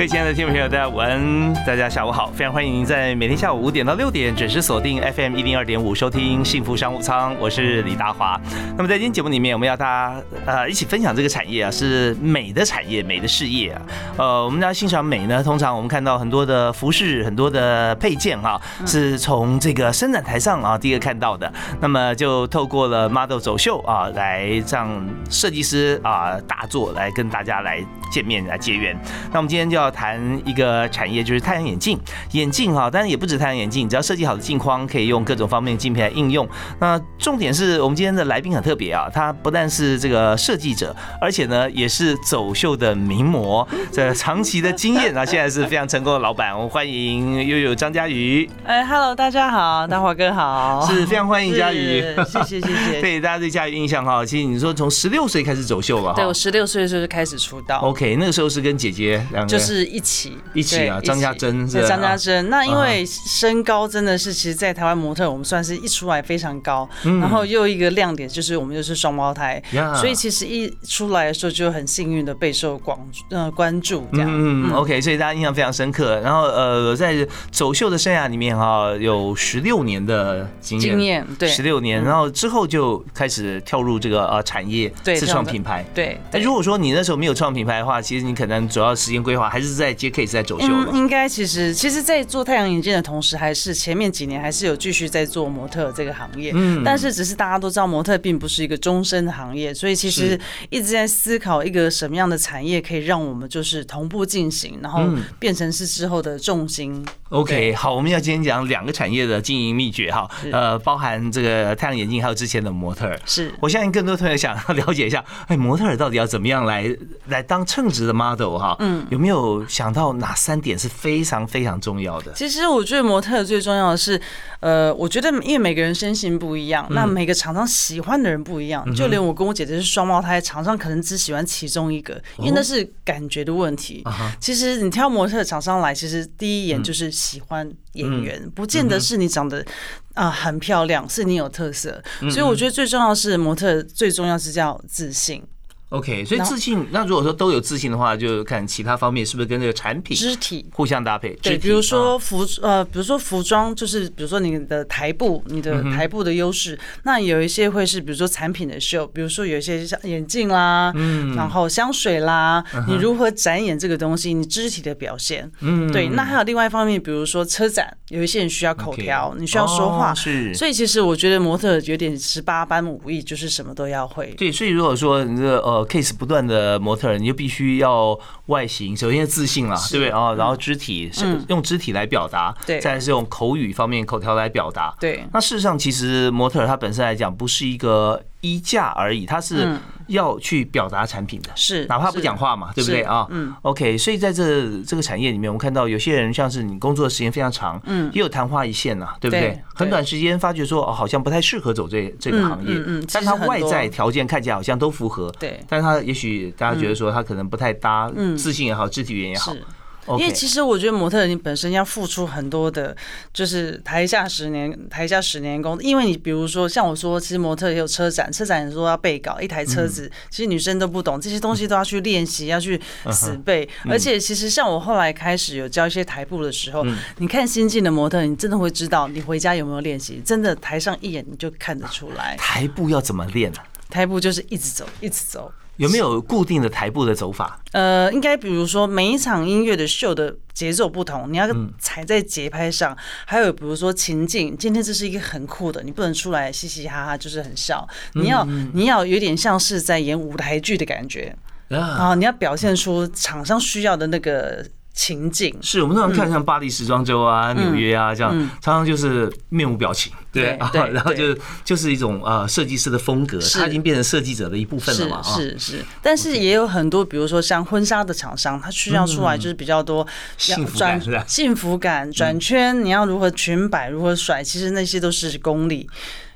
谢谢。的听众朋友，大家午安，大家下午好，非常欢迎您在每天下午五点到六点准时锁定 FM 一零二点五收听幸福商务舱，我是李大华。那么在今天节目里面，我们要大家呃一起分享这个产业啊，是美的产业，美的事业啊。呃，我们要欣赏美呢，通常我们看到很多的服饰，很多的配件啊，是从这个伸展台上啊第一个看到的。那么就透过了 model 走秀啊，来让设计师啊大作来跟大家来见面来结缘。那我们今天就要。谈一个产业就是太阳眼镜，眼镜哈，当然也不止太阳眼镜，只要设计好的镜框可以用各种方面的镜片来应用。那重点是我们今天的来宾很特别啊，他不但是这个设计者，而且呢也是走秀的名模，这长期的经验啊，现在是非常成功的老板。我们欢迎悠悠张佳瑜。哎，Hello，大家好，大华哥好，是非常欢迎 佳瑜，谢谢谢谢。对大家对佳瑜印象哈，其实你说从十六岁开始走秀了，对我十六岁的时候就开始出道。OK，那个时候是跟姐姐两个就是。一起一起啊，张家珍是张家珍。那因为身高真的是，其实，在台湾模特，我们算是一出来非常高，然后又一个亮点就是我们又是双胞胎，所以其实一出来的时候就很幸运的备受广呃关注这样。嗯 OK，所以大家印象非常深刻。然后呃，在走秀的生涯里面哈，有十六年的经验，经验对十六年，然后之后就开始跳入这个呃产业，自创品牌。对，哎，如果说你那时候没有创品牌的话，其实你可能主要时间规划还是。在接 case 在走秀了，应该其实其实，在做太阳眼镜的同时，还是前面几年还是有继续在做模特这个行业。嗯，但是只是大家都知道，模特并不是一个终身的行业，所以其实一直在思考一个什么样的产业可以让我们就是同步进行，然后变成是之后的重心。OK，好，我们要今天讲两个产业的经营秘诀哈，呃，包含这个太阳眼镜，还有之前的模特。是，我相信更多同学想要了解一下，哎，模特到底要怎么样来来当称职的 model 哈？嗯，有没有想到哪三点是非常非常重要的？其实我觉得模特最重要的是，呃，我觉得因为每个人身形不一样，那每个厂商喜欢的人不一样，就连我跟我姐姐是双胞胎，厂商可能只喜欢其中一个，因为那是感觉的问题。其实你挑模特厂商来，其实第一眼就是。喜欢演员，不见得是你长得啊很漂亮，是你有特色。所以我觉得最重要是模特，最重要是叫自信。OK，所以自信，那如果说都有自信的话，就看其他方面是不是跟这个产品、肢体互相搭配。对，比如说服呃，比如说服装，就是比如说你的台步，你的台步的优势。那有一些会是比如说产品的秀，比如说有一些像眼镜啦，嗯，然后香水啦，你如何展演这个东西，你肢体的表现，嗯，对。那还有另外一方面，比如说车展，有一些人需要口条，你需要说话，是。所以其实我觉得模特有点十八般武艺，就是什么都要会。对，所以如果说你的呃。Case 不断的模特，你就必须要外形，首先是自信了，对不对啊？然后肢体是用肢体来表达，对，再是用口语方面口条来表达，对。那事实上，其实模特他本身来讲，不是一个。衣架而已，它是要去表达产品的，是哪怕不讲话嘛，对不对？啊？嗯，OK，所以在这这个产业里面，我们看到有些人像是你工作的时间非常长，嗯，也有昙花一现呐，对不对？很短时间发觉说哦，好像不太适合走这这个行业，嗯嗯，但他外在条件看起来好像都符合，对，但是他也许大家觉得说他可能不太搭，嗯。自信也好，肢体语言也好。因为其实我觉得模特你本身要付出很多的，就是台下十年，台下十年功。因为你比如说像我说，其实模特也有车展，车展说要备稿一台车子，其实女生都不懂这些东西，都要去练习，要去死背。而且其实像我后来开始有教一些台步的时候，你看新进的模特，你真的会知道你回家有没有练习，真的台上一眼你就看得出来。台步要怎么练呢？台步就是一直走，一直走。有没有固定的台步的走法？呃，应该比如说每一场音乐的秀的节奏不同，你要踩在节拍上。还有比如说情境，今天这是一个很酷的，你不能出来嘻嘻哈哈，就是很笑。你要你要有点像是在演舞台剧的感觉啊！你要表现出场上需要的那个情景。是我们通常看像巴黎时装周啊、纽约啊这样，常常就是面无表情。对 啊，然后就就是一种呃设计师的风格，他已经变成设计者的一部分了嘛，是是，但是也有很多，比如说像婚纱的厂商，他需要出来就是比较多幸福感，幸福感转圈，你要如何裙摆，如何甩，其实那些都是功力。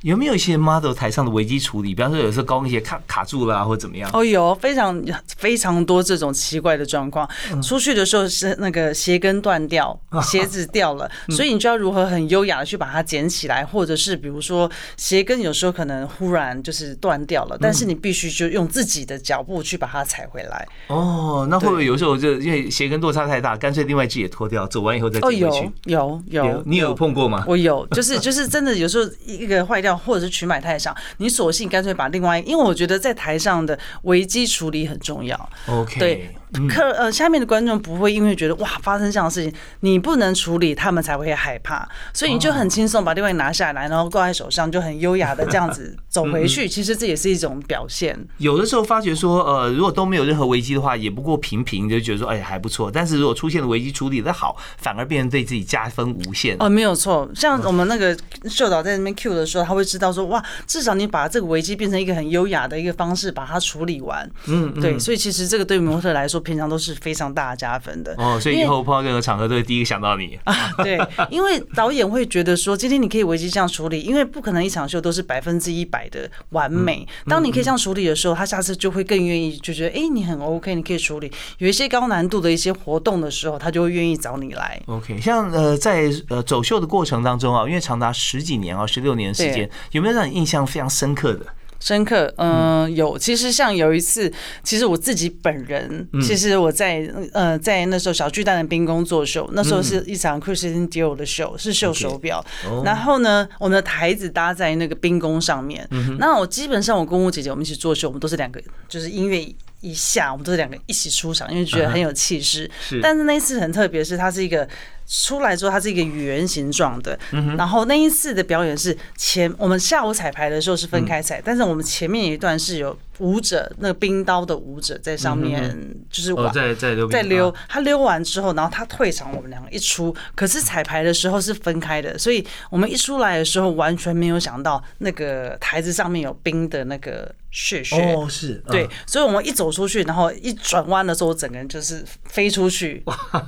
有没有一些 model 台上的危机处理？比方说，有时候高跟鞋卡卡住了，啊或者怎么样？哦，有非常非常多这种奇怪的状况。出去的时候是那个鞋跟断掉，鞋子掉了，所以你就要如何很优雅的去把它捡起来，或者是比如说鞋跟有时候可能忽然就是断掉了，但是你必须就用自己的脚步去把它踩回来。哦，那会不会有时候就因为鞋跟落差太大，干脆另外一只也脱掉，走完以后再捡回去？有有有，你有碰过吗？我有，就是 就是真的有时候一个坏掉。或者是取买太上，你索性干脆把另外，因为我觉得在台上的危机处理很重要。OK，对。客呃，下面的观众不会因为觉得哇发生这样的事情，你不能处理，他们才会害怕，所以你就很轻松把另外拿下来，然后挂在手上，就很优雅的这样子 走回去。其实这也是一种表现。有的时候发觉说，呃，如果都没有任何危机的话，也不过平平，就觉得说，哎，还不错。但是如果出现了危机处理的好，反而变成对自己加分无限。哦，没有错。像我们那个秀导在那边 Q 的时候，他会知道说，哇，至少你把这个危机变成一个很优雅的一个方式把它处理完。嗯，对。所以其实这个对模特来说。平常都是非常大加分的哦，所以以后碰到任何场合都会第一个想到你 啊。对，因为导演会觉得说，今天你可以危机这样处理，因为不可能一场秀都是百分之一百的完美。当你可以这样处理的时候，他下次就会更愿意，就觉得哎，你很 OK，你可以处理。有一些高难度的一些活动的时候，他就会愿意找你来。OK，像呃，在呃走秀的过程当中啊，因为长达十几年啊，十六年的时间，有没有让你印象非常深刻的？深刻，嗯，有。其实像有一次，其实我自己本人，其实我在呃在那时候小巨蛋的冰宫做秀，那时候是一场 Christian Dior 的秀，是秀手表。然后呢，我们的台子搭在那个冰宫上面。那我基本上我跟我姐姐我们一起做秀，我们都是两个，就是音乐一下，我们都是两个一起出场，因为觉得很有气势。但是那一次很特别，是它是一个。出来之后，它是一个圆形状的。然后那一次的表演是前，我们下午彩排的时候是分开彩，但是我们前面一段是有舞者，那个冰刀的舞者在上面，就是在在溜，在溜。他溜完之后，然后他退场，我们两个一出。可是彩排的时候是分开的，所以我们一出来的时候完全没有想到那个台子上面有冰的那个血血。哦，是对，所以我们一走出去，然后一转弯的时候，整个人就是飞出去。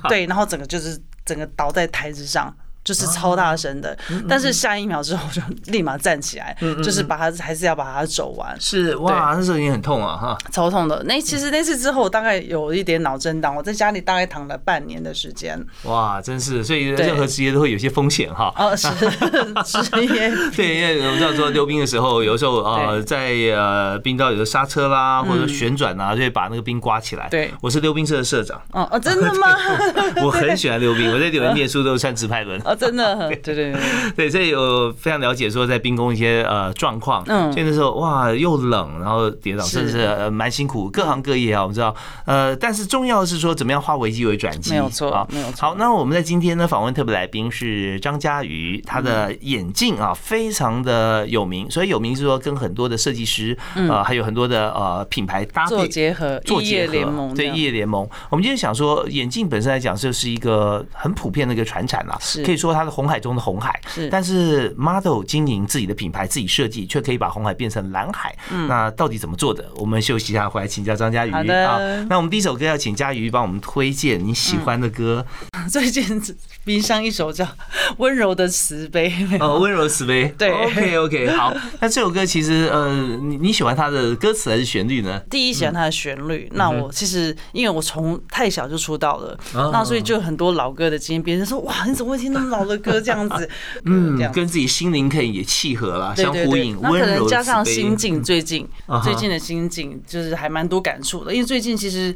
对，然后整个就是。整个倒在台子上。就是超大声的，但是下一秒之后就立马站起来，就是把它还是要把它走完。是哇，那时候已经很痛啊哈，超痛的。那其实那次之后，大概有一点脑震荡，我在家里大概躺了半年的时间。哇，真是，所以任何职业都会有些风险哈。哦，是 职业。对，因为我们知道说溜冰的时候，有时候呃在呃冰道有的刹车啦，或者旋转啊，就会把那个冰刮起来。对，我是溜冰社的社长。哦哦，真的吗？我很喜欢溜冰，我在纽约念书都是穿直排轮。真的，对对对对，所以有非常了解说在冰宫一些呃状况，嗯，所以那时候哇又冷，然后跌倒，真的是蛮辛苦，各行各业啊，我们知道，呃，但是重要的是说怎么样化危机为转机，没有错啊，没有错。好，那我们在今天呢访问特别来宾是张嘉瑜，他的眼镜啊非常的有名，所以有名是说跟很多的设计师啊，还有很多的呃品牌搭配做结合，做结合联盟，对，业联盟。我们今天想说眼镜本身来讲就是一个很普遍的一个传产啦，可以说。说它是红海中的红海，是，但是 model 经营自己的品牌，自己设计，却可以把红海变成蓝海。嗯，那到底怎么做的？我们休息一下，回来请教张嘉瑜。好的，那我们第一首歌要请嘉瑜帮我们推荐你喜欢的歌。最近冰箱一首叫《温柔的慈悲》。哦，温柔慈悲。对，OK OK，好。那这首歌其实呃，你你喜欢它的歌词还是旋律呢？第一喜欢它的旋律。那我其实因为我从太小就出道了，那所以就很多老歌的经验。别人说哇，你怎么会听那么老？的歌这样子，嗯，跟自己心灵可以也契合了，相呼应。那可能加上心境，最近最近的心境就是还蛮多感触的。因为最近其实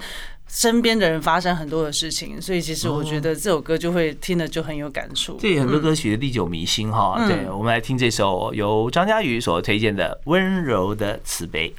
身边的人发生很多的事情，所以其实我觉得这首歌就会听了就很有感触。这很多歌曲的历久弥新哈。对，我们来听这首由张嘉宇所推荐的《温柔的慈悲》。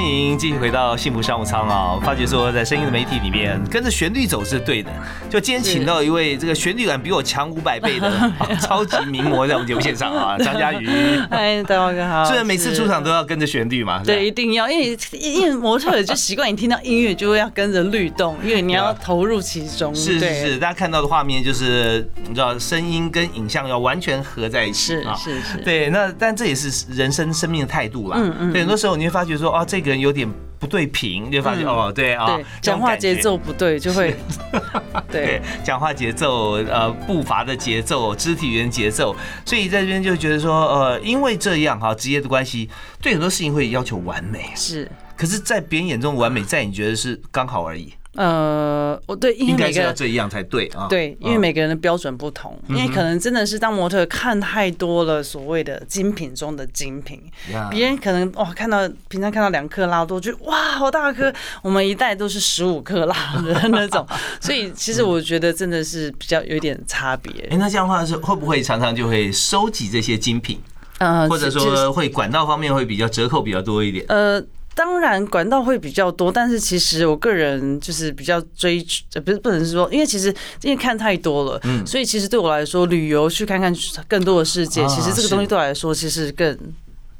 欢迎迎继续回到幸福商务舱啊！发觉说，在声音的媒体里面，跟着旋律走是对的。就今天请到一位这个旋律感比我强五百倍的 超级名模在我们节目现场啊，张嘉瑜。嗨，大王哥好。虽然每次出场都要跟着旋律嘛，对，一定要，因为因为模特就习惯你听到音乐就会要跟着律动，因为你要投入其中。是是是，大家看到的画面就是你知道，声音跟影像要完全合在一起啊。是是是。对，那但这也是人生生命的态度啦。嗯嗯。对，很多时候你会发觉说，啊，这个人有点。不对频，就发现哦，对啊，讲话节奏不对就会，对，讲话节奏呃步伐的节奏，肢体语言节奏，所以在这边就觉得说，呃，因为这样哈，职业的关系，对很多事情会要求完美，是，可是，在别人眼中完美，在你觉得是刚好而已。呃，我对，应该是要这样才对啊。对，因为每个人的标准不同，因为可能真的是当模特看太多了所谓的精品中的精品，别人可能哇看到平常看到两克拉多，就哇好大颗，我们一袋都是十五克拉的那种，所以其实我觉得真的是比较有点差别。哎，那这样的话是会不会常常就会收集这些精品？呃，或者说会管道方面会比较折扣比较多一点？呃。当然，管道会比较多，但是其实我个人就是比较追，呃，不是不能是说，因为其实因为看太多了，嗯，所以其实对我来说，旅游去看看更多的世界，其实这个东西对我来说，其实更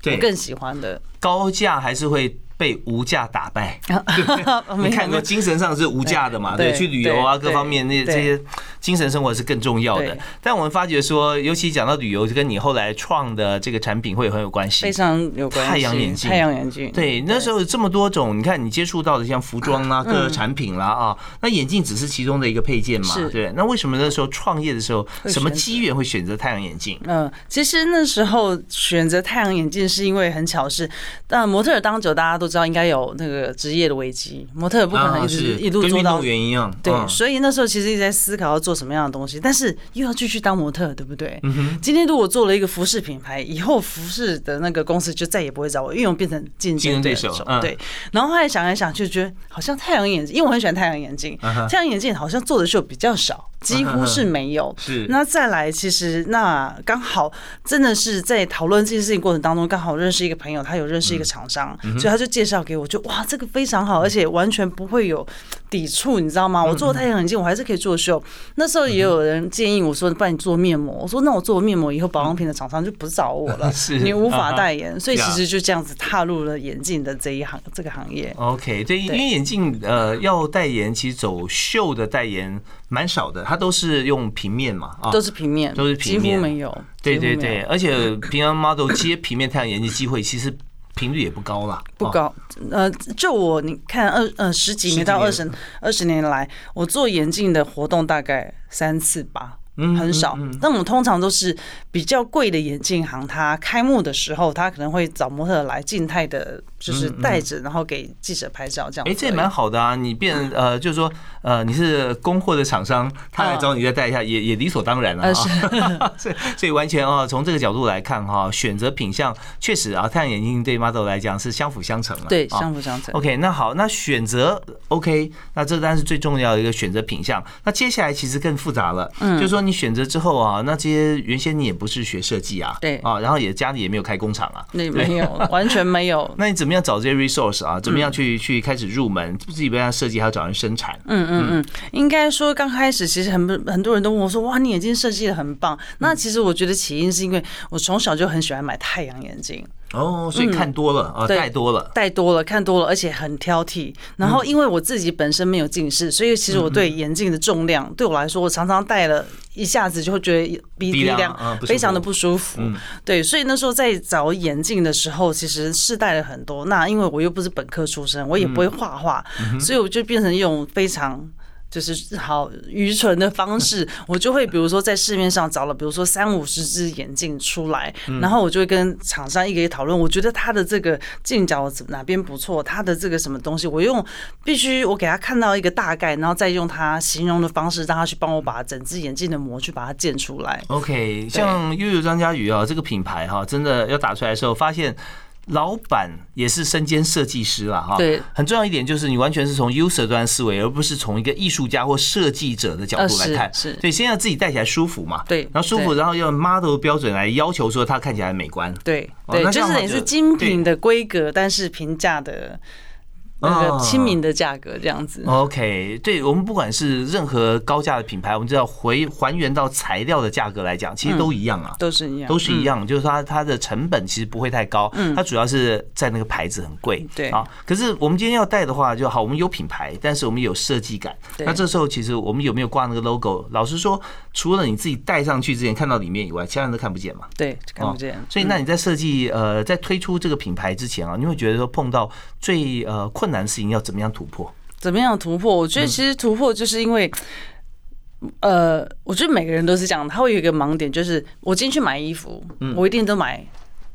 我更喜欢的。高价还是会。被无价打败，你看，过精神上是无价的嘛？对，去旅游啊，各方面那这些精神生活是更重要的。但我们发觉说，尤其讲到旅游，就跟你后来创的这个产品会很有关系，非常有关系。太阳眼镜，太阳眼镜，对，那时候这么多种，你看你接触到的像服装啊，各个产品啦啊，那眼镜只是其中的一个配件嘛？对。那为什么那时候创业的时候，什么机缘会选择太阳眼镜？嗯，其实那时候选择太阳眼镜是因为很巧是，但模特当久，大家都。知道应该有那个职业的危机，模特不可能一直一路做到。员一样。对，所以那时候其实一直在思考要做什么样的东西，但是又要继续当模特，对不对？今天如果做了一个服饰品牌，以后服饰的那个公司就再也不会找我，因为我变成竞争对手。对。然后后来想来想，就觉得好像太阳眼镜，因为我很喜欢太阳眼镜，太阳眼镜好像做的秀比较少。几乎是没有。是。那再来，其实那刚好真的是在讨论这件事情过程当中，刚好认识一个朋友，他有认识一个厂商，所以他就介绍给我，就哇，这个非常好，而且完全不会有抵触，你知道吗？我做太阳眼镜，我还是可以做秀。那时候也有人建议我说，不然你做面膜。我说那我做面膜以后，保养品的厂商就不找我了，你无法代言。所以其实就这样子踏入了眼镜的这一行这个行业。OK，对，因为眼镜呃要代言，其实走秀的代言蛮少的。它都是用平面嘛，啊，都是平面，都是平面，几乎没有。对对对，而且平常 model 接平面太阳眼镜机会，其实频率也不高啦，不高。呃，就我你看二呃十几年到二十二十年来，我做眼镜的活动大概三次吧。很少，那我们通常都是比较贵的眼镜行，它开幕的时候，他可能会找模特来静态的，就是戴着，然后给记者拍照这样。哎，这也蛮好的啊！你变呃，就是说呃，你是供货的厂商，他来找你再戴一下，也也理所当然了。所以所以完全啊，从这个角度来看哈，选择品相确实啊，太阳眼镜对 model 来讲是相辅相成了。对，相辅相成。OK，那好，那选择 OK，那这当然是最重要的一个选择品相。那接下来其实更复杂了，嗯，就是说你。选择之后啊，那这些原先你也不是学设计啊，对啊，然后也家里也没有开工厂啊，那没有，完全没有。那你怎么样找这些 resource 啊？怎么样去去开始入门？自己不要设计，还要找人生产。嗯嗯嗯，应该说刚开始其实很很多人都问我说：“哇，你眼镜设计的很棒。”那其实我觉得起因是因为我从小就很喜欢买太阳眼镜。哦，所以看多了啊，戴多了，戴多了，看多了，而且很挑剔。然后，因为我自己本身没有近视，所以其实我对眼镜的重量，对我来说，我常常戴了一下子就会觉得鼻鼻梁非常的不舒服。对，所以那时候在找眼镜的时候，其实试戴了很多。那因为我又不是本科出身，我也不会画画，所以我就变成一种非常。就是好愚蠢的方式，我就会比如说在市面上找了，比如说三五十只眼镜出来，然后我就会跟厂商一个一个讨论，我觉得他的这个镜角哪边不错，他的这个什么东西，我用必须我给他看到一个大概，然后再用他形容的方式，让他去帮我把整只眼镜的膜去把它建出来。OK，像悠悠张嘉宇啊，这个品牌哈，真的要打出来的时候，发现。老板也是身兼设计师了哈，对，很重要一点就是你完全是从 user 端思维，而不是从一个艺术家或设计者的角度来看，是，所以先要自己戴起来舒服嘛，对，然后舒服，然后用 model 标准来要求说它看起来美观，对，对，就是也是精品的规格，但是平价的。那个亲民的价格这样子。OK，对我们不管是任何高价的品牌，我们知道回还原到材料的价格来讲，其实都一样啊。都是一样，都是一样，就是它它的成本其实不会太高，嗯它主要是在那个牌子很贵，对啊。可是我们今天要带的话就好，我们有品牌，但是我们有设计感。对那这时候其实我们有没有挂那个 logo？老实说，除了你自己戴上去之前看到里面以外，其他人都看不见嘛。对，看不见。哦所以，那你在设计呃，在推出这个品牌之前啊，你会觉得说碰到最呃困难的事情要怎么样突破？怎么样突破？我觉得其实突破就是因为，呃，我觉得每个人都是这样，他会有一个盲点，就是我进去买衣服，我一定都买。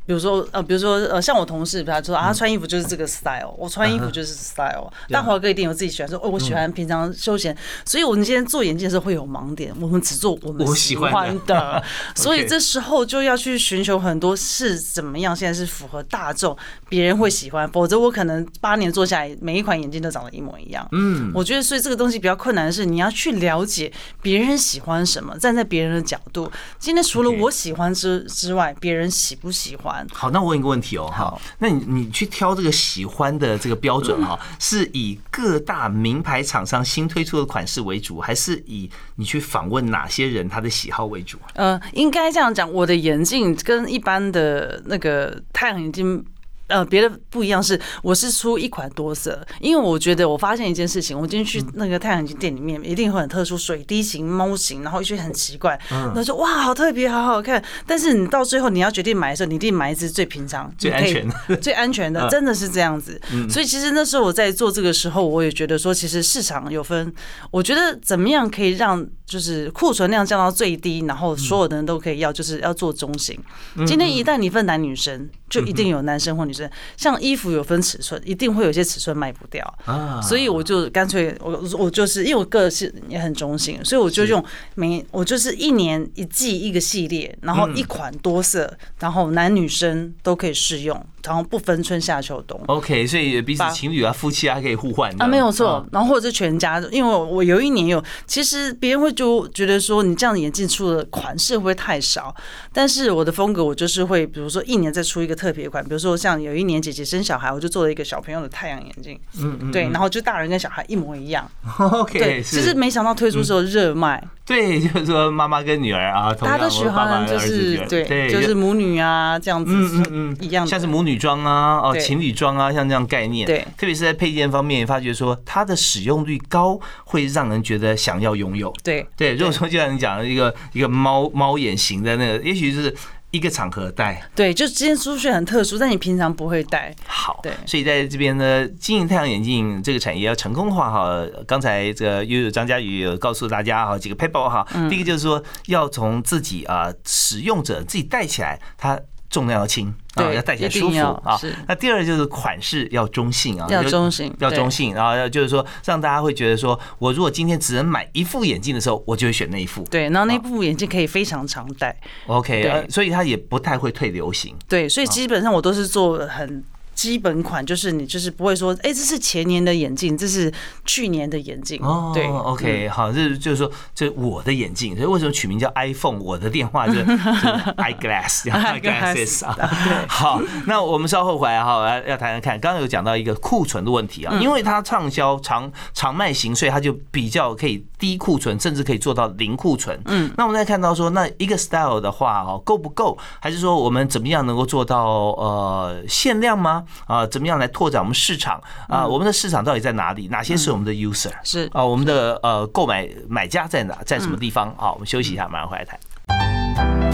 比如说，呃，比如说，呃，像我同事，他说啊，他穿衣服就是这个 style，我穿衣服就是 style。但华哥一定有自己喜欢，说哦，我喜欢平常休闲，所以我们今天做眼镜的时候会有盲点，我们只做我们喜喜欢的欢的，所以这时候就要去寻求很多是怎么样，现在是符合大众，别人会喜欢，否则我可能八年做下来，每一款眼镜都长得一模一样。嗯，我觉得，所以这个东西比较困难的是，你要去了解别人喜欢什么，站在别人的角度。今天除了我喜欢之之外，别人喜不喜欢？好，那我问一个问题哦，哈好，那你你去挑这个喜欢的这个标准哈，是以各大名牌厂商新推出的款式为主，还是以你去访问哪些人他的喜好为主？呃，应该这样讲，我的眼镜跟一般的那个太阳眼镜。呃，别的不一样是，我是出一款多色，因为我觉得我发现一件事情，我今天去那个太阳眼镜店里面，一定会很特殊，水滴型、猫型，然后一些很奇怪，然后说哇，好特别，好好看。但是你到最后你要决定买的时候，你一定买一只最平常、最安全的 最安全的，嗯真的是这样子。所以其实那时候我在做这个时候，我也觉得说，其实市场有分，我觉得怎么样可以让就是库存量降到最低，然后所有的人都可以要，就是要做中型。今天一旦你分男女生，就一定有男生或女生。像衣服有分尺寸，一定会有些尺寸卖不掉。啊所以我就干脆我我就是因为我个性也很中性，所以我就用每我就是一年一季一个系列，然后一款多色，然后男女生都可以试用，然后不分春夏秋冬。OK，所以彼此情侣啊、夫妻啊可以互换啊，没有错。啊。然后或者是全家，因为我有一年有，其实别人会就觉得说你这样的眼镜出的款式会不会太少？但是我的风格我就是会，比如说一年再出一个特别款，比如说像有一年姐姐生小孩，我就做了一个小朋友的太阳眼镜，嗯嗯对，然后就大人跟小孩一模一样，，OK，对，是。其实没想到推出时候热卖，对，就是说妈妈跟女儿啊，大家都喜欢，就是对，就是母女啊这样子，嗯嗯嗯。一样的，像是母女装啊，哦，情侣装啊，像这样概念，对。特别是在配件方面，发觉说它的使用率高，会让人觉得想要拥有。对。对，如果说就像你讲的一个一个猫猫眼型的那个，也许是一个场合戴对，就今天出去很特殊，但你平常不会戴，好。对。所以在这边呢，经营太阳眼镜这个产业要成功的话，哈，刚才这个悠悠张佳宇有告诉大家哈几个 paper 哈，嗯。第一个就是说要从自己啊使用者自己戴起来，它重量要轻啊，要戴起来舒服啊是。那第二就是款式要中性啊，要中性要中性，然后要就是说让大家会觉得说，我如果今天只能买一副眼镜的时候，我就会选那一副。对，然后那副眼镜可以非常常戴。OK，所以它也不太会退流行。对，所以基本上我都是做很基本款，就是你就是不会说，哎、这是前年的眼镜，这是去年的眼镜。哦，对，OK，好，这就是说，这我的眼镜，所以为什么取名叫 iPhone？我的电话就是 就是 eyeglass，这样 eyeglasses 啊。对好，那我们稍后回来哈，要要谈谈看。刚刚有讲到一个库存的问题嗯啊，因为它畅销长长卖型，所以它就比较可以低库存，甚至可以做到零库存。嗯，那我们再看到说，那一个 style 的话哦，够不够？还是说我们怎么样能够做到呃限量吗？啊，怎么样来拓展我们市场嗯啊？我们的市场到底在哪里？哪些是我们的 user？是啊，我们的呃购买买家在哪，在什么地方？好，我们休息一下，马上回来谈。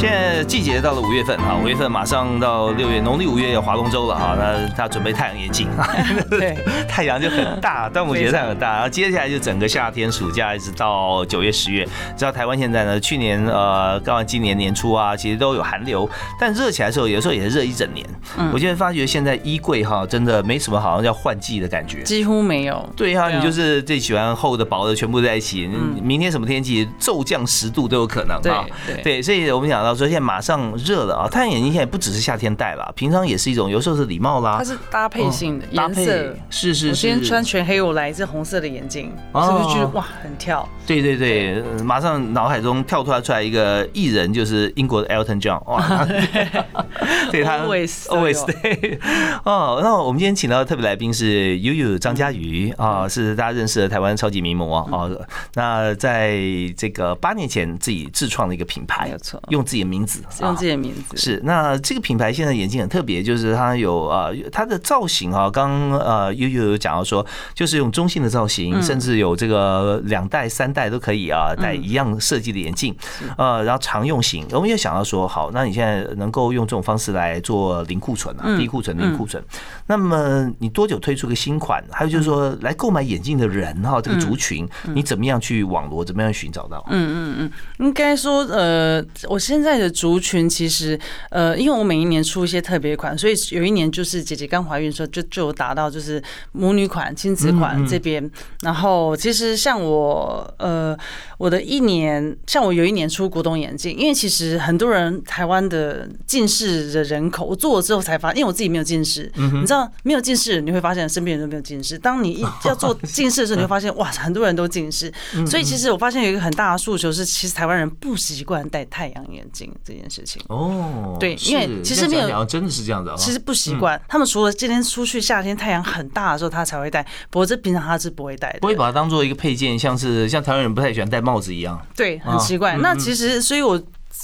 现在季节到了五月份哈，五月份马上到六月，农历五月要划龙舟了哈，那他准备太阳眼镜，对，太阳就很大，端午节太阳很大，然后接下来就整个夏天、暑假一直到九月、十月。知道台湾现在呢，去年呃，刚刚今年年初啊，其实都有寒流，但热起来的时候，有时候也是热一整年。我现在发觉现在衣柜哈，真的没什么好像要换季的感觉。几乎没有。对啊，对啊你就是最喜欢厚的、薄的，全部在一起。明天什么天气，骤降十度都有可能啊。对对，所以我们讲到说，现在马上热了啊！太阳眼镜现在不只是夏天戴了，平常也是一种，有时候是礼貌啦。它是搭配性的颜色。是是是。我今天穿全黑，我来一只红色的眼镜，是不是觉得哇很跳？对对对，马上脑海中跳出来一个艺人，就是英国的 Elton John，哇，对他 always always 对 哦。那我们今天请到的特别来宾是悠悠张嘉瑜啊，是大家认识的台湾超级名模啊。那在这个八年前自己自创的一个品牌，没错，用自己的名字，用自己的名字是。那这个品牌现在眼镜很特别，就是它有啊，它的造型啊，刚呃悠悠有讲到说，就是用中性的造型，甚至有这个两代三代都可以啊，戴一样设计的眼镜，呃，然后常用型。我们又想到说，好，那你现在能够用这种方式来做零库存啊，低库存、零库存。那么你多久推出个新款？还有就是说，来购买眼镜的人哈，这个族群，你怎么样去网罗，怎么样寻找到？嗯嗯嗯，应该说，呃，我现在的族群其实，呃，因为我每一年出一些特别款，所以有一年就是姐姐刚怀孕的时候，就就有达到就是母女款、亲子款这边。然后其实像我，呃，我的一年，像我有一年出古董眼镜，因为其实很多人台湾的近视的人口，我做了之后才发，因为我自己没有近视，你知道没有近视，你会发现身边人都没有近视。当你一要做 近视的时候，你会发现哇，很多人都近视。所以其实我发现有一个很大的诉求是，其实台湾人不习惯戴太阳眼镜这件事情。哦，对，因为其实没有，真的是这样子。其实不习惯，他们除了今天出去夏天太阳很大的时候，他才会戴，不过这平常他是不会戴的，不会把它当做一个配件，像是像台湾人不太喜欢戴帽子一样。对，很奇怪。那其实，所以我。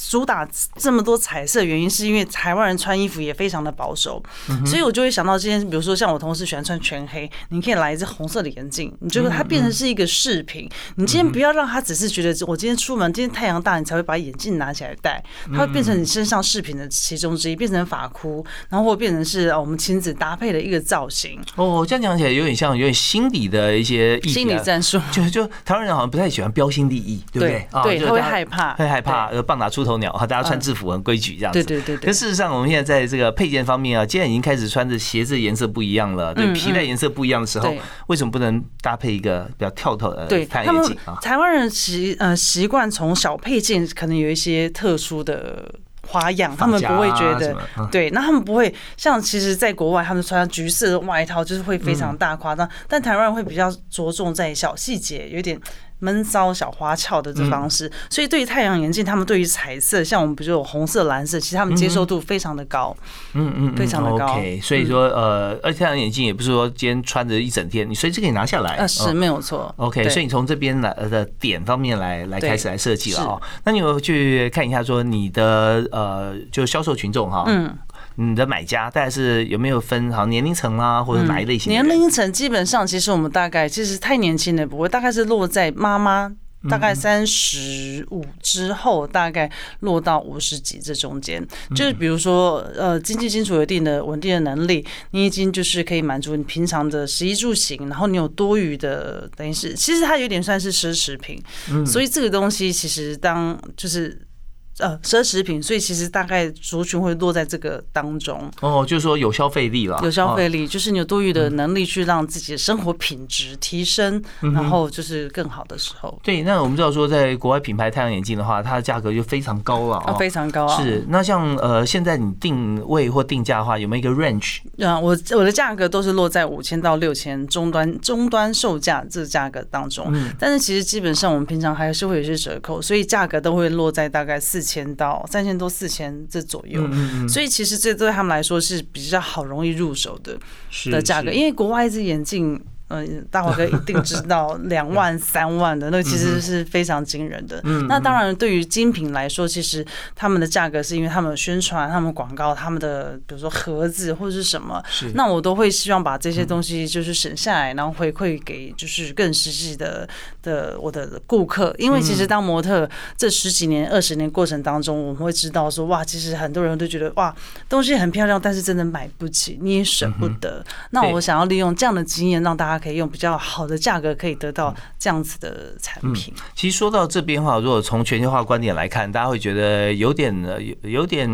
主打这么多彩色，原因是因为台湾人穿衣服也非常的保守，所以我就会想到今天，比如说像我同事喜欢穿全黑，你可以来一只红色的眼镜，你觉得它变成是一个饰品。你今天不要让他只是觉得我今天出门，今天太阳大，你才会把眼镜拿起来戴，它会变成你身上饰品的其中之一，变成发箍，然后或变成是我们亲子搭配的一个造型。哦，这样讲起来有点像有点心理的一些心理战术，就就台湾人好像不太喜欢标新立异，对不对？对，他会害怕，会害怕，呃，棒打出头鸟哈，大家穿制服很规矩这样子。对对对对。可事实上，我们现在在这个配件方面啊，既然已经开始穿着鞋子颜色不一样了，对皮带颜色不一样的时候，为什么不能搭配一个比较跳脱的太阳眼镜啊？台湾人习呃习惯从小配件可能有一些特殊的花样，他们不会觉得对，那他们不会像其实在国外，他们穿橘色的外套就是会非常大夸张，但台湾人会比较着重在小细节，有点。闷骚小花俏的这方式，所以对于太阳眼镜，他们对于彩色，像我们不就有红色、蓝色，其实他们接受度非常的高，嗯嗯，非常的高。OK，所以说呃，而太阳眼镜也不是说今天穿着一整天，你随时可以拿下来，呃，是没有错。OK，所以你从这边来的点方面来来开始来设计了哦。那你有去看一下说你的呃，就销售群众哈，嗯。你的买家大概是有没有分好年龄层啦，或者哪一类型？年龄层基本上，其实我们大概其实太年轻的不会，大概是落在妈妈大概三十五之后，大概落到五十几这中间。就是比如说，呃，经济基础有一定的稳定的能力，你已经就是可以满足你平常的食衣住行，然后你有多余的，等于是其实它有点算是奢侈品。所以这个东西其实当就是。呃，奢侈品，所以其实大概族群会落在这个当中。哦，就是说有消费力了，有消费力，就是你有多余的能力去让自己的生活品质提升，然后就是更好的时候。对，那我们知道说，在国外品牌太阳眼镜的话，它的价格就非常高了啊，非常高啊。是，那像呃，现在你定位或定价的话，有没有一个 range？啊，我我的价格都是落在五千到六千终端终端售价这个价格当中。嗯，但是其实基本上我们平常还是会有一些折扣，所以价格都会落在大概四。千到三千多四千这左右，所以其实这对他们来说是比较好容易入手的的价格，因为国外一只眼镜。嗯，大华哥一定知道两万三万的那 其实是非常惊人的。那当然，对于精品来说，其实他们的价格是因为他们宣传、他们广告、他们的比如说盒子或者是什么，那我都会希望把这些东西就是省下来，然后回馈给就是更实际的的我的顾客。因为其实当模特这十几年、二十年过程当中，我们会知道说，哇，其实很多人都觉得哇，东西很漂亮，但是真的买不起，你也舍不得。那我想要利用这样的经验，让大家。可以用比较好的价格，可以得到这样子的产品。其实说到这边的话，如果从全球化观点来看，大家会觉得有点有有点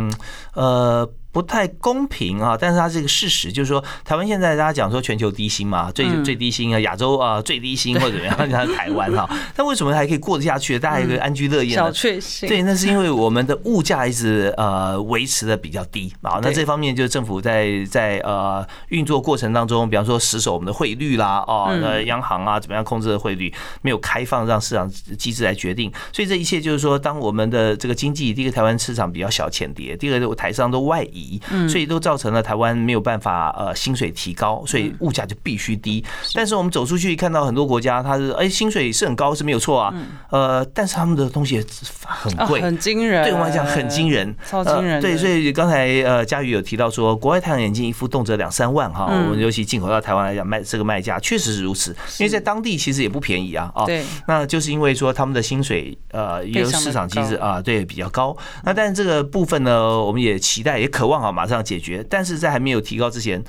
呃。不太公平啊，但是它是一个事实，就是说台湾现在大家讲说全球低薪嘛，最最低薪啊，亚洲啊最低薪或者怎么样，像台湾哈，但为什么还可以过得下去？大家可以安居乐业小确幸。对，那是因为我们的物价一直呃维持的比较低啊。那这方面就是政府在在呃运作过程当中，比方说死守我们的汇率啦，哦，呃央行啊怎么样控制的汇率，没有开放让市场机制来决定，所以这一切就是说，当我们的这个经济，第一个台湾市场比较小浅碟，第二个台商都外移。所以都造成了台湾没有办法呃薪水提高，所以物价就必须低。但是我们走出去看到很多国家，它是哎薪水是很高是没有错啊，呃，但是他们的东西很贵，很惊人。对我们来讲很惊人，超惊人。对，所以刚才呃佳宇有提到说，国外太阳眼镜一副动辄两三万哈，我们尤其进口到台湾来讲卖这个卖价确实是如此，因为在当地其实也不便宜啊啊。对，那就是因为说他们的薪水呃也有市场机制啊，对比较高。那但是这个部分呢，我们也期待也渴望啊马上解决。但是在还没有提高之前。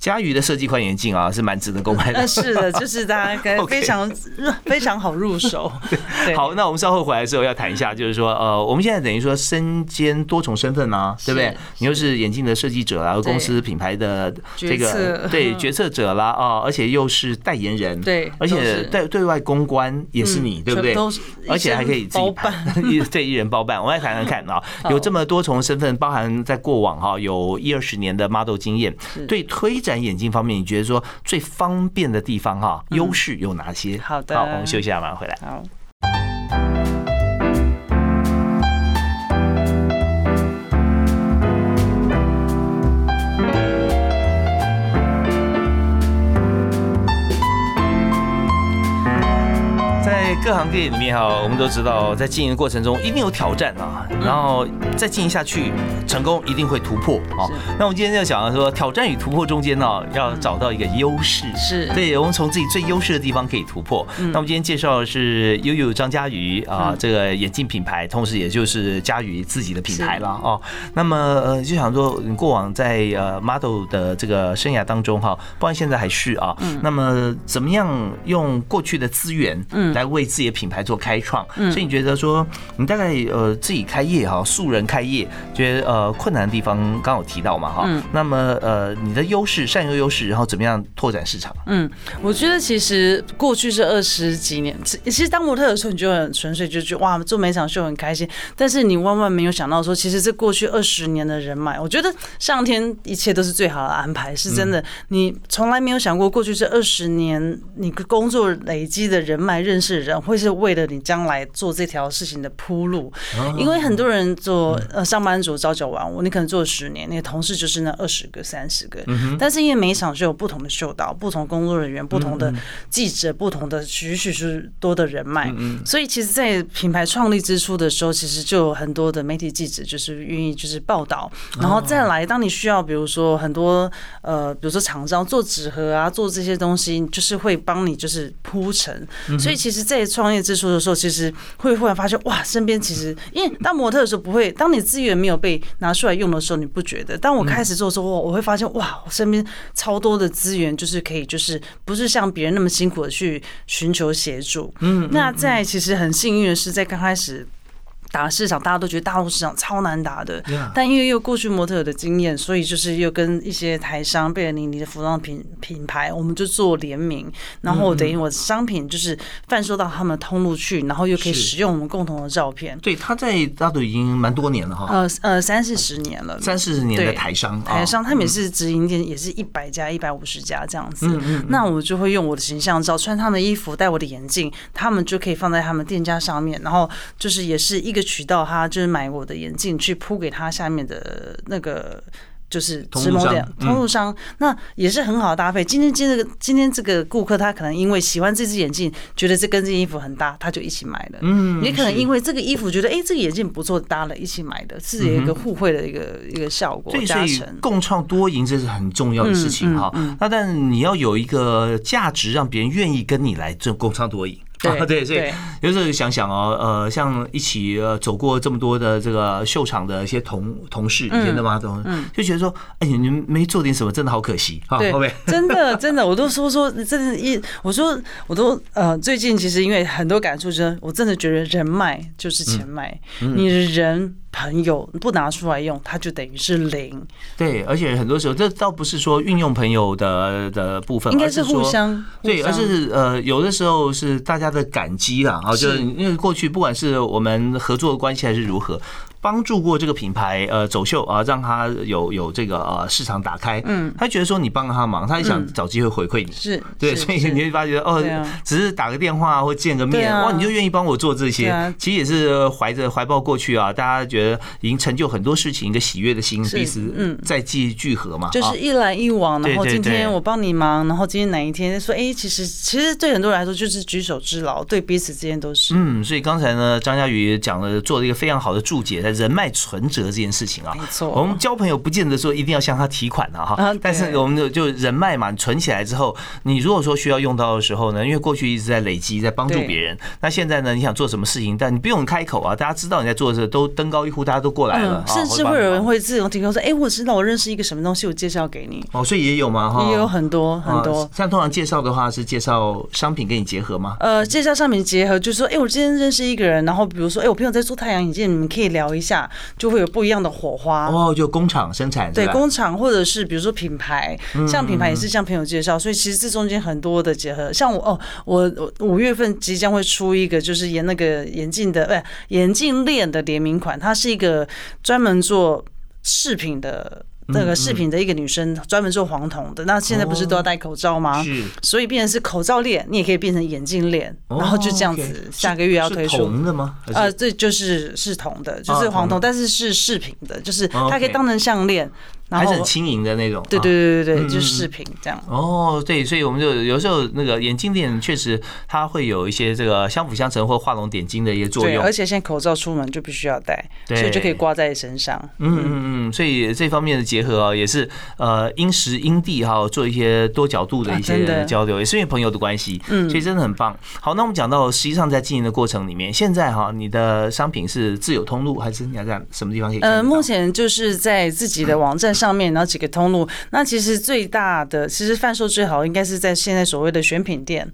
嘉瑜的设计款眼镜啊，是蛮值得购买的。是的，就是大家非常非常好入手。好，那我们稍后回来之后要谈一下，就是说，呃，我们现在等于说身兼多重身份嘛，对不对？你又是眼镜的设计者啦，公司品牌的这个对决策者啦，啊，而且又是代言人，对，而且对对外公关也是你，对不对？而且还可以包办，对，一人包办。我们来谈谈看啊，有这么多重身份，包含在过往哈，有一二十年的 model 经验，对推展。眼镜方面，你觉得说最方便的地方哈，优势有哪些？好的，好，我们休息一下，马上回来。好。各行各业里面哈，我们都知道，在经营的过程中一定有挑战啊，然后再经营下去，成功一定会突破啊。那我们今天就想说，挑战与突破中间呢，要找到一个优势，是。对，我们从自己最优势的地方可以突破。那我们今天介绍的是悠悠张嘉瑜啊，这个眼镜品牌，同时也就是嘉瑜自己的品牌了哦。那么呃，就想说，你过往在呃 model 的这个生涯当中哈，不然现在还是啊，那么怎么样用过去的资源嗯。来为自己的品牌做开创，所以你觉得说你大概呃自己开业哈，素人开业，觉得呃困难的地方刚有提到嘛哈，那么呃你的优势善用优势，然后怎么样拓展市场？嗯，我觉得其实过去是二十几年，其实当模特的时候你就很纯粹，就觉得哇做每场秀很开心，但是你万万没有想到说，其实这过去二十年的人脉，我觉得上天一切都是最好的安排，是真的，你从来没有想过过去这二十年你工作累积的人脉认识的人。会是为了你将来做这条事情的铺路，因为很多人做呃上班族朝九晚五，你可能做十年，你的同事就是那二十个、三十个，但是因为每一场是有不同的秀导、不同工作人员、不同的记者、不同的许许许多的人脉，所以其实，在品牌创立之初的时候，其实就有很多的媒体记者就是愿意就是报道，然后再来，当你需要比如说很多呃，比如说厂商做纸盒啊，做这些东西，就是会帮你就是铺陈，所以其实，在创业之初的时候，其实会忽然发现，哇，身边其实因为当模特的时候不会，当你资源没有被拿出来用的时候，你不觉得？当我开始做的时候，我会发现，哇，我身边超多的资源，就是可以，就是不是像别人那么辛苦的去寻求协助。嗯，那在其实很幸运的是，在刚开始。打市场，大家都觉得大陆市场超难打的，但因为又过去模特的经验，所以就是又跟一些台商贝尔尼尼的服装品品牌，我们就做联名，然后等于我商品就是贩售到他们的通路去，然后又可以使用我们共同的照片。对，他在大陆已经蛮多年了哈，呃呃三四十年了，三四十年的台商，台商他们也是直营店，也是一百家、一百五十家这样子。那我就会用我的形象照，穿他们的衣服，戴我的眼镜，他们就可以放在他们店家上面，然后就是也是一个。渠道，他就是买我的眼镜去铺给他下面的那个，就是直播店通路商，那也是很好的搭配。今天今这个今天这个顾客，他可能因为喜欢这只眼镜，觉得这跟这件衣服很搭，他就一起买了。嗯，也可能因为这个衣服觉得，哎，这个眼镜不错，搭了一起买的，是有一个互惠的一个一个效果加成。共创多赢，这是很重要的事情哈。那但你要有一个价值，让别人愿意跟你来做共创多赢。对对，所以有时候想想哦，呃，像一起呃走过这么多的这个秀场的一些同同事，以前的嘛，同就觉得说，哎，你们没做点什么，真的好可惜啊！对，真的真的，我都说说，真的，一我说我都呃，最近其实因为很多感触，真我真的觉得人脉就是钱脉，你的人。很有，不拿出来用，它就等于是零。对，而且很多时候这倒不是说运用朋友的的部分，应该是说互相对，而是呃，有的时候是大家的感激啦，啊，就是是因为过去不管是我们合作的关系还是如何，帮助过这个品牌呃走秀啊，让他有有这个呃市场打开，嗯，他觉得说你帮了他忙，他也想嗯找机会回馈你。是，对，所以你会发觉哦只是打个电话或见个面，哇，你就愿意帮我做这些。其实也是怀着怀抱过去啊，大家觉得已经成就很多事情，一个喜悦的心，是彼此嗯。再继聚合嘛，啊就是一来一往，然后今天我帮你忙，然后今天哪一天说，哎，其实其实对很多人来说就是举手之劳，对彼此之间都是。嗯，所以刚才呢，张佳宇讲了，做了一个非常好的注解，在人脉存折这件事情啊没。错，我们交朋友不见得说一定要向他提款的哈啊，但是我们就就人脉嘛，你存起来之后，你如果说需要用到的时候呢，因为过去一直在累积，在帮助别人，那现在呢，你想做什么事情，但你不用开口啊，大家知道你在做的时候，都登高一呼，大家都过来了嗯，，甚至啊会有人。会自动提供说，哎，我知道我认识一个什么东西，我介绍给你，哦，所以也有吗？哈，也有很多很多啊。像通常介绍的话，是介绍商品跟你结合吗？呃，介绍商品结合，就是说，哎、我今天认识一个人，然后比如说，哎、我朋友在做太阳眼镜，你们可以聊一下，就会有不一样的火花。哦，就工厂生产啊对？工厂或者是比如说品牌，嗯像品牌也是向朋友介绍，所以其实这中间很多的结合。像我哦，我我五月份即将会出一个，就是演那个眼镜的，不、眼镜链的联名款，它是一个专门做饰品的。那个饰品的一个女生专门做黄铜的，那现在不是都要戴口罩吗？是，所以变成是口罩链，你也可以变成眼镜链，哦然后就这样子，下个月要推出。铜的吗？呃，这就是是铜的，就是黄铜，但是是饰品的，就是哦它可以当成项链，然后还是很轻盈的那种。对啊对对对对，就是饰品这样。哦，对，所以我们就有时候那个眼镜店确实它会有一些这个相辅相成或画龙点睛的一些作对，用而。且现在口罩出门就必须要戴，对所以就可以挂在身上。嗯嗯嗯，所以这方面的结合啊，也是呃因时因地哈做一些多角度的一些交流，也是因为朋友的关系，嗯所以真的很棒。好，那我们讲到实际上在经营的过程里面，现在哈你的商品是自有通路还是你要在什么地方可以呃，目前就是在自己的网站上面，然后几个通路。那其实最大的，其实贩售最好应该是在现在所谓的选品店。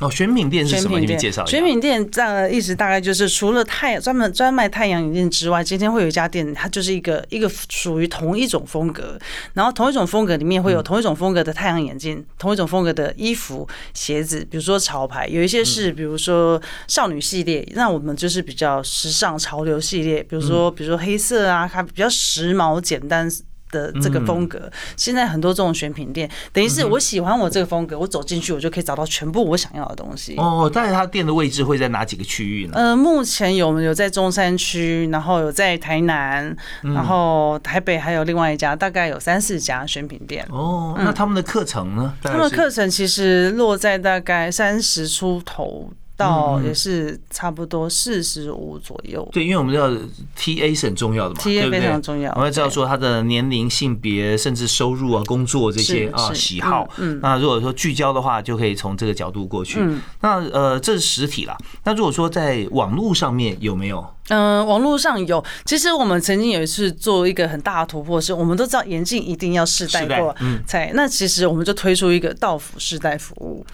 哦，选品店是什么？你介绍一下。选品店这样的意思大概就是除了太专门专卖太阳眼镜之外，今天会有一家店，它就是一个一个属于同一种风格，然后同一种风格里面会有同一种风格的太阳眼镜，同一种风格的衣服、鞋子，比如说潮牌，有一些是比如说少女系列，那我们就是比较时尚潮流系列，比如说比如说黑色啊，它比较时髦简单。的这个风格，现在很多这种选品店，等于是我喜欢我这个风格，我走进去我就可以找到全部我想要的东西。哦，但是它店的位置会在哪几个区域呢？呃，目前有有在中山区，然后有在台南，嗯然后台北还有另外一家，大概有三四家选品店。哦，那他们的课程呢？他们的课程其实落在大概三十出头到也是差不多四十五左右对，因为我们知道 T A 是很重要的嘛对，TA 不对非常重要。我们要知道说他的年龄、性别，甚至收入啊、工作这些啊喜好。嗯嗯那如果说聚焦的话，就可以从这个角度过去。嗯那呃，这是实体啦。那如果说在网络上面有没有？嗯，网络上有。其实我们曾经有一次做一个很大的突破，是我们都知道眼镜一定要试戴过嗯才。那其实我们就推出一个到府试戴服务，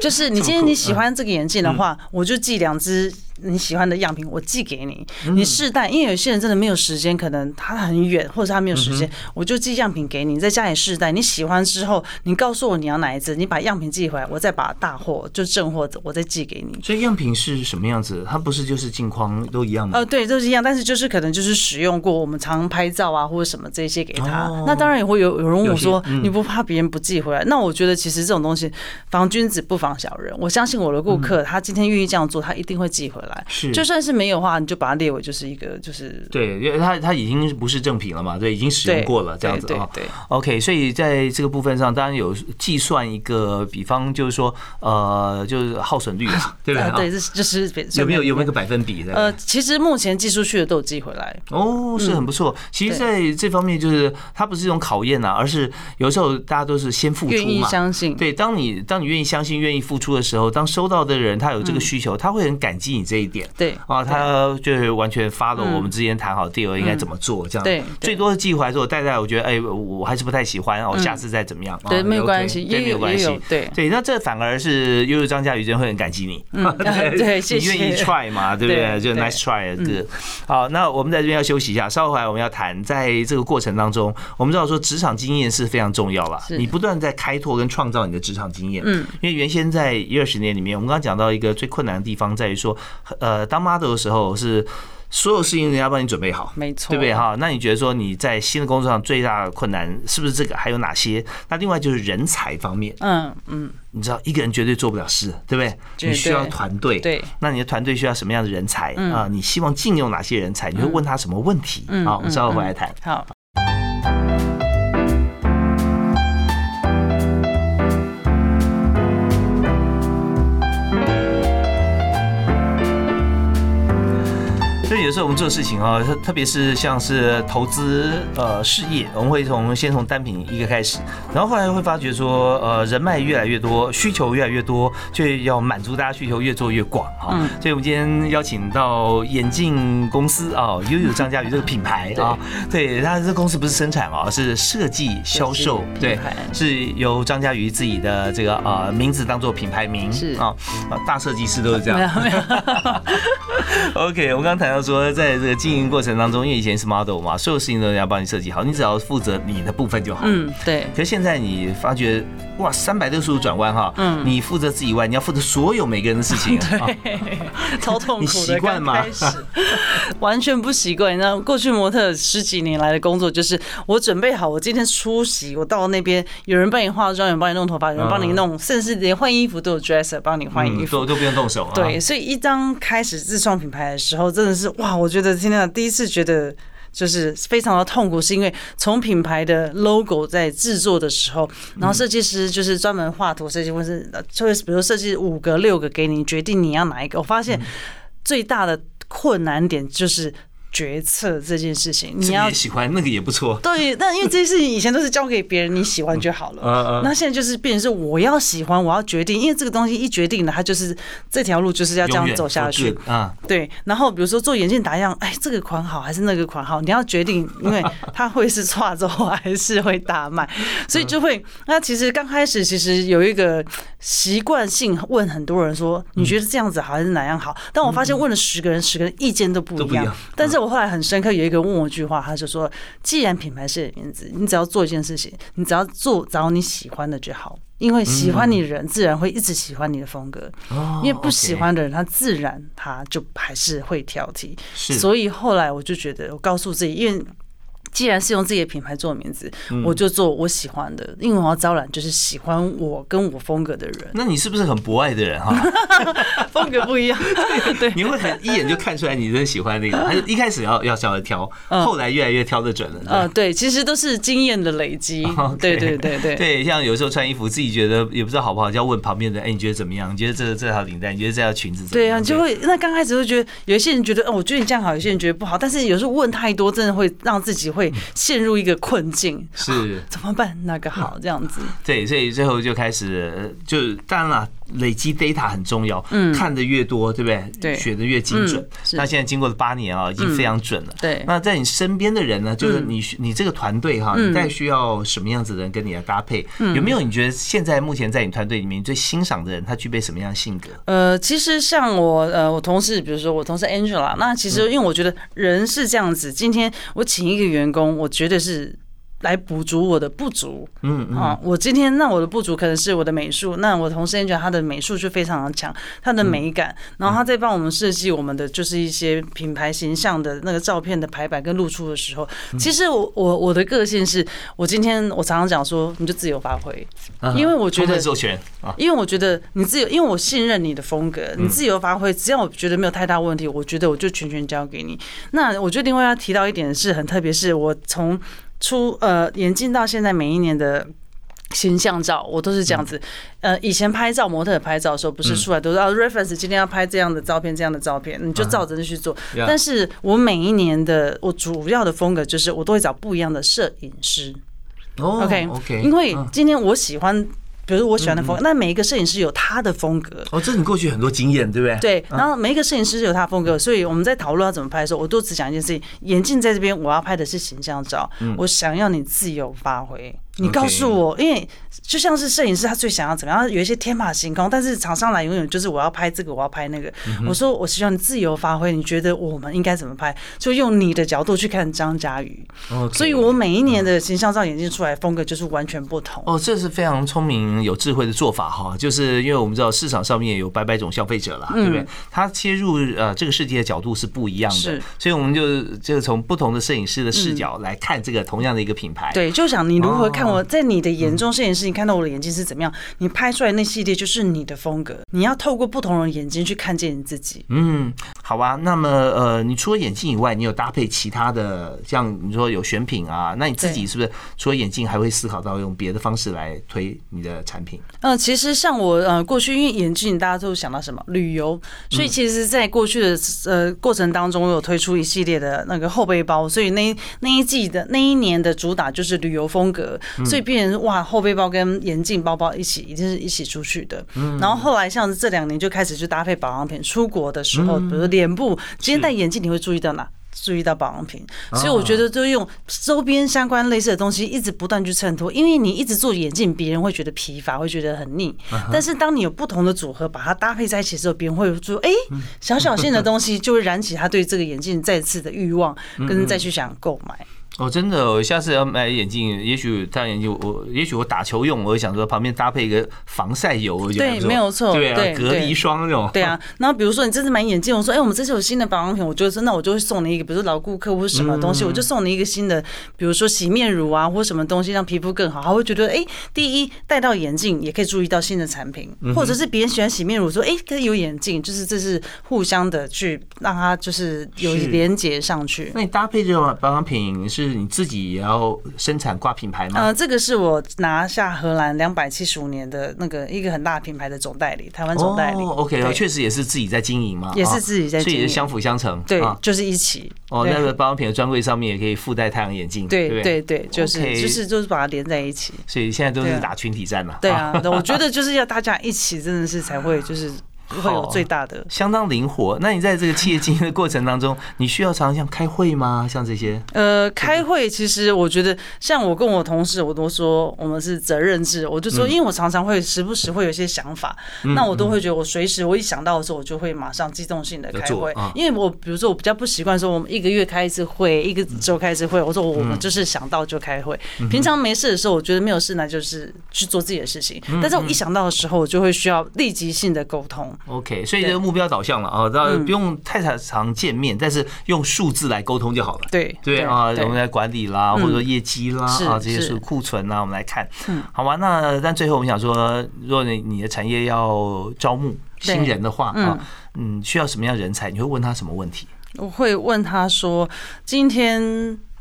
就是你今天你喜欢这个眼镜的话，我就寄两只你喜欢的样品，我寄给你，你试戴。因为有些人真的没有时间，可能他很远，或者他没有时间，我就寄样品给你，在家里试戴。你喜欢之后，你告诉我你要哪一只，你把样品寄回来，我再把大货就正货我再寄给你。所以样品是什么样子？它不是就是镜框都一样吗？呃，对，都是一样，但是就是可能就是使用过，我们常拍照啊或者什么这些给他。哦那当然也会有有人问我说，嗯你不怕别人不寄回来？那我觉得其实这种东西防君子不防小人。我相信我的顾客，他今天愿意这样做，他一定会寄回来。就算是没有的话，你就把它列为就是一个就是对，因为它它已经不是正品了嘛，对，已经使用过了这样子啊。对 OK，所以在这个部分上，当然有计算一个，比方就是说，呃，就是耗损率啊，对不对对，这是就是有没有有没有个百分比的？呃，其实目前寄出去的都有寄回来。哦，是很不错。其实在这方面，就是它不是一种考验呐，而是有时候大家都是先付出愿意嘛。相信，对，当你当你愿意相信、愿意付出的时候，当收到的人他有这个需求，他会很感激你这这一点。对啊，他就是完全发了我们之前谈好 deal 应该怎么做这样。对，最多的寄回来之后，带带我觉得哎，我还是不太喜欢，我下次再怎么样。对，没有关系，也没有关系。对对，那这反而是悠悠张嘉瑜真会很感激你。嗯，对，谢谢。你愿意 try 嘛？对不对？就 nice try 个。好，那我们在这边要休息一下，稍后回来我们要谈，在这个过程当中，我们知道说职场经验是非常重要了。你不断在开拓跟创造你的职场经验。嗯，因为原先在一二十年里面，我们刚刚讲到一个最困难的地方在于说，呃，当 model 的时候是。所有事情人家帮你准备好，没错，对不对哈？那你觉得说你在新的工作上最大的困难是不是这个？还有哪些？那另外就是人才方面，嗯嗯，你知道一个人绝对做不了事，对不对？你需要团队，对。那你的团队需要什么样的人才啊？你希望禁用哪些人才？你会问他什么问题？啊，我们稍后回来谈。好。有时候我们做事情啊，特特别是像是投资呃事业，我们会从先从单品一个开始，然后后来会发觉说，呃人脉越来越多，需求越来越多，就要满足大家需求，越做越广哈。所以我们今天邀请到眼镜公司啊，悠悠张嘉瑜这个品牌啊，对，他这公司不是生产啊，是设计销售，对，是由张嘉瑜自己的这个呃名字当做品牌名是啊，大设计师都是这样。OK，我们刚刚谈到说。说在这个经营过程当中，因为以前是 model 嘛，所有事情都要帮你设计好，你只要负责你的部分就好。嗯，对。可是现在你发觉，哇，三百六十度转弯哈，嗯，你负责自己以外，你要负责所有每个人的事情，对，超痛苦的。你习惯吗？完全不习惯。那过去模特十几年来的工作，就是我准备好，我今天出席，我到那边有人帮你化妆，有人帮你弄头发，有人帮你弄，甚至连换衣服都有 dresser 帮你换衣服，都都不用动手。对，所以一张开始自创品牌的时候，真的是。哇，我觉得天呐第一次觉得就是非常的痛苦，是因为从品牌的 logo 在制作的时候，然后设计师就是专门画图设计，或是就是比如设计五个六个给你，决定你要哪一个。我发现最大的困难点就是。决策这件事情，你要喜欢那个也不错。对，但因为这些事情以前都是交给别人，你喜欢就好了。嗯 嗯。那现在就是变成是我要喜欢，我要决定，因为这个东西一决定了，它就是这条路就是要这样走下去。啊。对。然后比如说做眼镜打样，哎，这个款好还是那个款好？你要决定，因为它会是差走还是会大卖，所以就会。那其实刚开始其实有一个习惯性问很多人说，你觉得这样子好还是哪样好？但我发现问了十个人，十个人意见都不一样。但是。我后来很深刻，有一个问我一句话，他就说：“既然品牌是你的名字，你只要做一件事情，你只要做找你喜欢的就好，因为喜欢你的人自然会一直喜欢你的风格。因为不喜欢的人，他自然他就还是会挑剔。所以后来我就觉得，我告诉自己，因为。”既然是用自己的品牌做名字，我就做我喜欢的，因为我要招揽就是喜欢我跟我风格的人。那你是不是很博爱的人哈？风格不一样，对，你会很一眼就看出来你真喜欢那个，还是一开始要要稍微挑，后来越来越挑的准了。嗯，对，其实都是经验的累积。对对对对对，像有时候穿衣服自己觉得也不知道好不好，就要问旁边的，哎，你觉得怎么样？你觉得这这条领带，你觉得这条裙子？对啊，就会那刚开始会觉得有一些人觉得，哦，我觉得你这样好，有些人觉得不好，但是有时候问太多，真的会让自己会。陷入一个困境，是怎么办？那个好这样子，对，所以最后就开始，就当然了。累积 data 很重要，嗯，看的越多，对不对？对，学的越精准。那现在经过了八年啊，已经非常准了。对。那在你身边的人呢？就是你，你这个团队哈，你在需要什么样子的人跟你来搭配？有没有你觉得现在目前在你团队里面最欣赏的人，他具备什么样的性格？呃，其实像我，呃，我同事，比如说我同事 Angela，那其实因为我觉得人是这样子，今天我请一个员工，我绝对是。来补足我的不足，嗯啊，我今天那我的不足可能是我的美术，那我同事也觉得他的美术就非常的强，他的美感，然后他在帮我们设计我们的就是一些品牌形象的那个照片的排版跟露出的时候，其实我我我的个性是我今天我常常讲说你就自由发挥，因为我觉得授权。啊，因为我觉得你自由，因为我信任你的风格，你自由发挥，只要我觉得没有太大问题，我觉得我就全权交给你。那我觉得另外要提到一点是很特别，是我从。出呃，眼镜到现在每一年的形象照，我都是这样子。呃，以前拍照模特拍照的时候，不是出来都是啊，reference 今天要拍这样的照片，这样的照片，你就照着去做。但是我每一年的我主要的风格就是，我都会找不一样的摄影师。OK OK，因为今天我喜欢比如我喜欢的风格，那每一个摄影师有他的风格。哦，这你过去很多经验，对不对？对，然后每一个摄影师有他的风格，所以我们在讨论要怎么拍的时候，我都只讲一件事情：眼镜在这边，我要拍的是形象照，我想要你自由发挥。你告诉我，因为就像是摄影师，他最想要怎么样？有一些天马行空，但是厂商来永远就是我要拍这个，我要拍那个。我说我希望你自由发挥，你觉得我们应该怎么拍？就用你的角度去看张嘉瑜。所以我每一年的形象照眼镜出来风格就是完全不同。哦，这是非常聪明有智慧的做法哈，就是因为我们知道市场上面有百百种消费者啦，对不对？他切入呃这个世界的角度是不一样的，所以我们就就从不同的摄影师的视角来看这个同样的一个品牌。对，就想你如何看。我在你的眼中，摄影师，你看到我的眼睛是怎么样？你拍出来那系列就是你的风格。你要透过不同的眼睛去看见你自己。嗯，好吧。那么，呃，你除了眼镜以外，你有搭配其他的，像你说有选品啊？那你自己是不是除了眼镜，还会思考到用别的方式来推你的产品？嗯，其实像我呃过去，因为眼镜大家都想到什么旅游，所以其实，在过去的呃过程当中，我有推出一系列的那个后背包。所以那那一季的那一年的主打就是旅游风格。所以变成哇，后背包跟眼镜包包一起，一定是一起出去的。然后后来像这两年就开始去搭配保养品，出国的时候，比如脸部，今天戴眼镜你会注意到哪？注意到保养品。所以我觉得就用周边相关类似的东西，一直不断去衬托。因为你一直做眼镜，别人会觉得疲乏，会觉得很腻。但是当你有不同的组合，把它搭配在一起的时候，别人会说：“哎，小小线的东西就会燃起他对这个眼镜再次的欲望，跟再去想购买。”哦，真的，我下次要买眼镜，也许戴眼镜，我也许我打球用，我想说旁边搭配一个防晒油，对，没有错，对啊，隔离霜那种，对啊。然后比如说你这次买眼镜，我说，哎，我们这次有新的保养品，我就说，那我就会送你一个，比如说老顾客或什么东西，我就送你一个新的，比如说洗面乳啊，或什么东西让皮肤更好，他会觉得，哎，第一戴到眼镜也可以注意到新的产品，或者是别人喜欢洗面乳，说，哎，可以有眼镜，就是这是互相的去让它就是有连接上去。那你搭配这种保养品是你自己？也要生产挂品牌吗？呃，这个是我拿下荷兰两百七十五年的那个一个很大品牌的总代理，台湾总代理。哦 OK，确实也是自己在经营嘛，也是自己在，所以也是相辅相成。对，就是一起。哦，那个保养品的专柜上面也可以附带太阳眼镜。对对对，就是就是就是把它连在一起。所以现在都是打群体战嘛。对啊，我觉得就是要大家一起，真的是才会就是。会有最大的，相当灵活。那你在这个企业经营的过程当中，你需要常常像开会吗？像这些？呃，开会其实我觉得，像我跟我同事，我都说我们是责任制。我就说，因为我常常会时不时会有一些想法，那我都会觉得我随时我一想到的时候，我就会马上机动性的开会。因为我比如说我比较不习惯说我们一个月开一次会，一个周开一次会。我说我们就是想到就开会。平常没事的时候，我觉得没有事那就是去做自己的事情。但是我一想到的时候，我就会需要立即性的沟通。OK，所以这个目标导向了啊，不用太常常见面，但是用数字来沟通就好了。对对啊，我们来管理啦，或者说业绩啦啊，这些是库存啊，我们来看。好吧，那但最后我们想说，如果你你的产业要招募新人的话啊，嗯，需要什么样人才？你会问他什么问题？我会问他说：“今天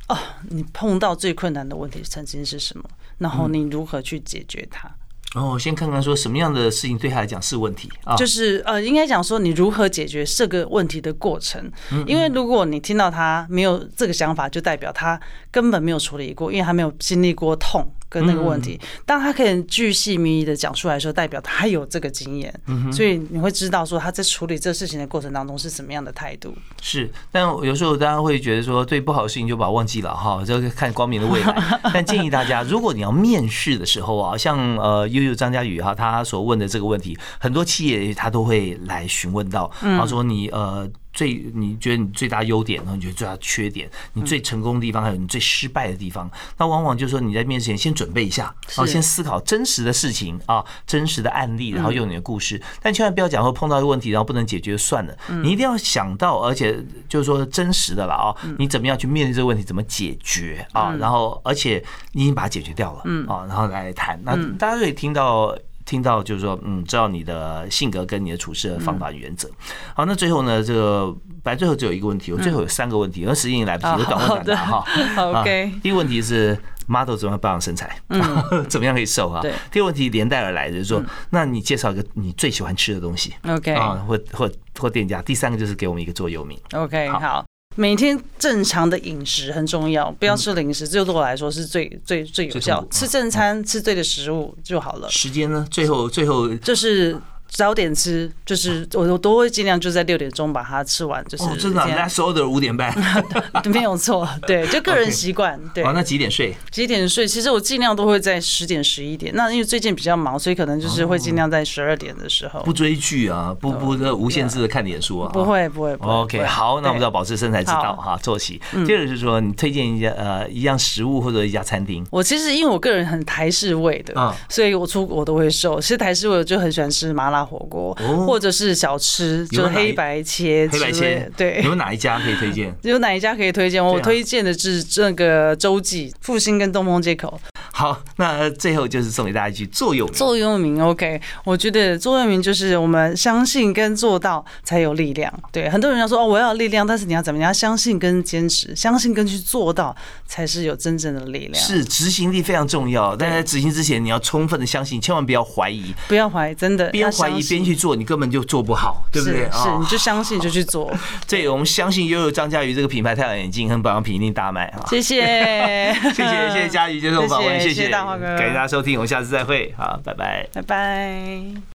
哦，你碰到最困难的问题曾经是什么？然后你如何去解决它？”哦，先看看说什么样的事情对他来讲是问题啊？就是呃，应该讲说你如何解决这个问题的过程。因为如果你听到他没有这个想法，就代表他根本没有处理过，因为他没有经历过痛。跟那个问题，当他可以巨细靡遗的讲出来的时候，代表他有这个经验，所以你会知道说他在处理这事情的过程当中是什么样的态度。是，但有时候大家会觉得说，对不好的事情就把它忘记了哈，就看光明的未来。但建议大家，如果你要面试的时候啊，像呃悠悠张佳宇哈，他所问的这个问题，很多企业他都会来询问到，他说你呃。最你觉得你最大优点，然后你觉得最大缺点，你最成功的地方，还有你最失败的地方，那往往就是说你在面试前先准备一下，然后先思考真实的事情啊，真实的案例，然后用你的故事，但千万不要讲说碰到一个问题然后不能解决算了，你一定要想到，而且就是说真实的了啊，你怎么样去面对这个问题，怎么解决啊，然后而且你已经把它解决掉了，啊，然后来谈，那大家可以听到。听到就是说，嗯，知道你的性格跟你的处事的方法原则。好，那最后呢，这个本来最后只有一个问题，我最后有三个问题，而时间已来不及，有短问短答哈。OK。第一个问题是 model 怎么样保养身材？怎么样可以瘦啊？第二个问题连带而来的就是说，那你介绍一个你最喜欢吃的东西？OK。啊，或或或店家。第三个就是给我们一个座右铭。OK，好。每天正常的饮食很重要，不要吃零食，这对我来说是最最最有效。吃正餐，吃对的食物就好了。时间呢？最后最后就是。早点吃，就是我我都会尽量就在六点钟把它吃完，就是真的，那所有的五点半，没有错，对，就个人习惯，对。哦，那几点睡？几点睡？其实我尽量都会在十点十一点。那因为最近比较忙，所以可能就是会尽量在十二点的时候。不追剧啊，不不无限制的看点书啊。不会不会。OK，好，那我们要保持身材之道哈，作息。接着是说，你推荐一家呃一样食物或者一家餐厅。我其实因为我个人很台式味的，所以我出国都会瘦。其实台式味我就很喜欢吃麻辣火锅。或者是小吃，就黑白切，黑白切，对，有哪一家可以推荐？有哪一家可以推荐？我推荐的是这个洲际复兴跟东风街口。好，那最后就是送给大家一句座右铭。座右铭，OK，我觉得座右铭就是我们相信跟做到才有力量。对，很多人要说哦，我要力量，但是你要怎么样？相信跟坚持，相信跟去做到才是有真正的力量。是执行力非常重要，但在执行之前，你要充分的相信，千万不要怀疑，不要怀疑，真的边怀疑边去做，你根本就做不好，对不对？是，你就相信就去做。这我们相信悠悠张嘉瑜这个品牌太阳眼镜和保养品一定大卖啊！谢谢，谢谢，谢谢嘉瑜接受访问，谢谢大华哥。感谢大家收听，我们下次再会，好，拜拜，拜拜。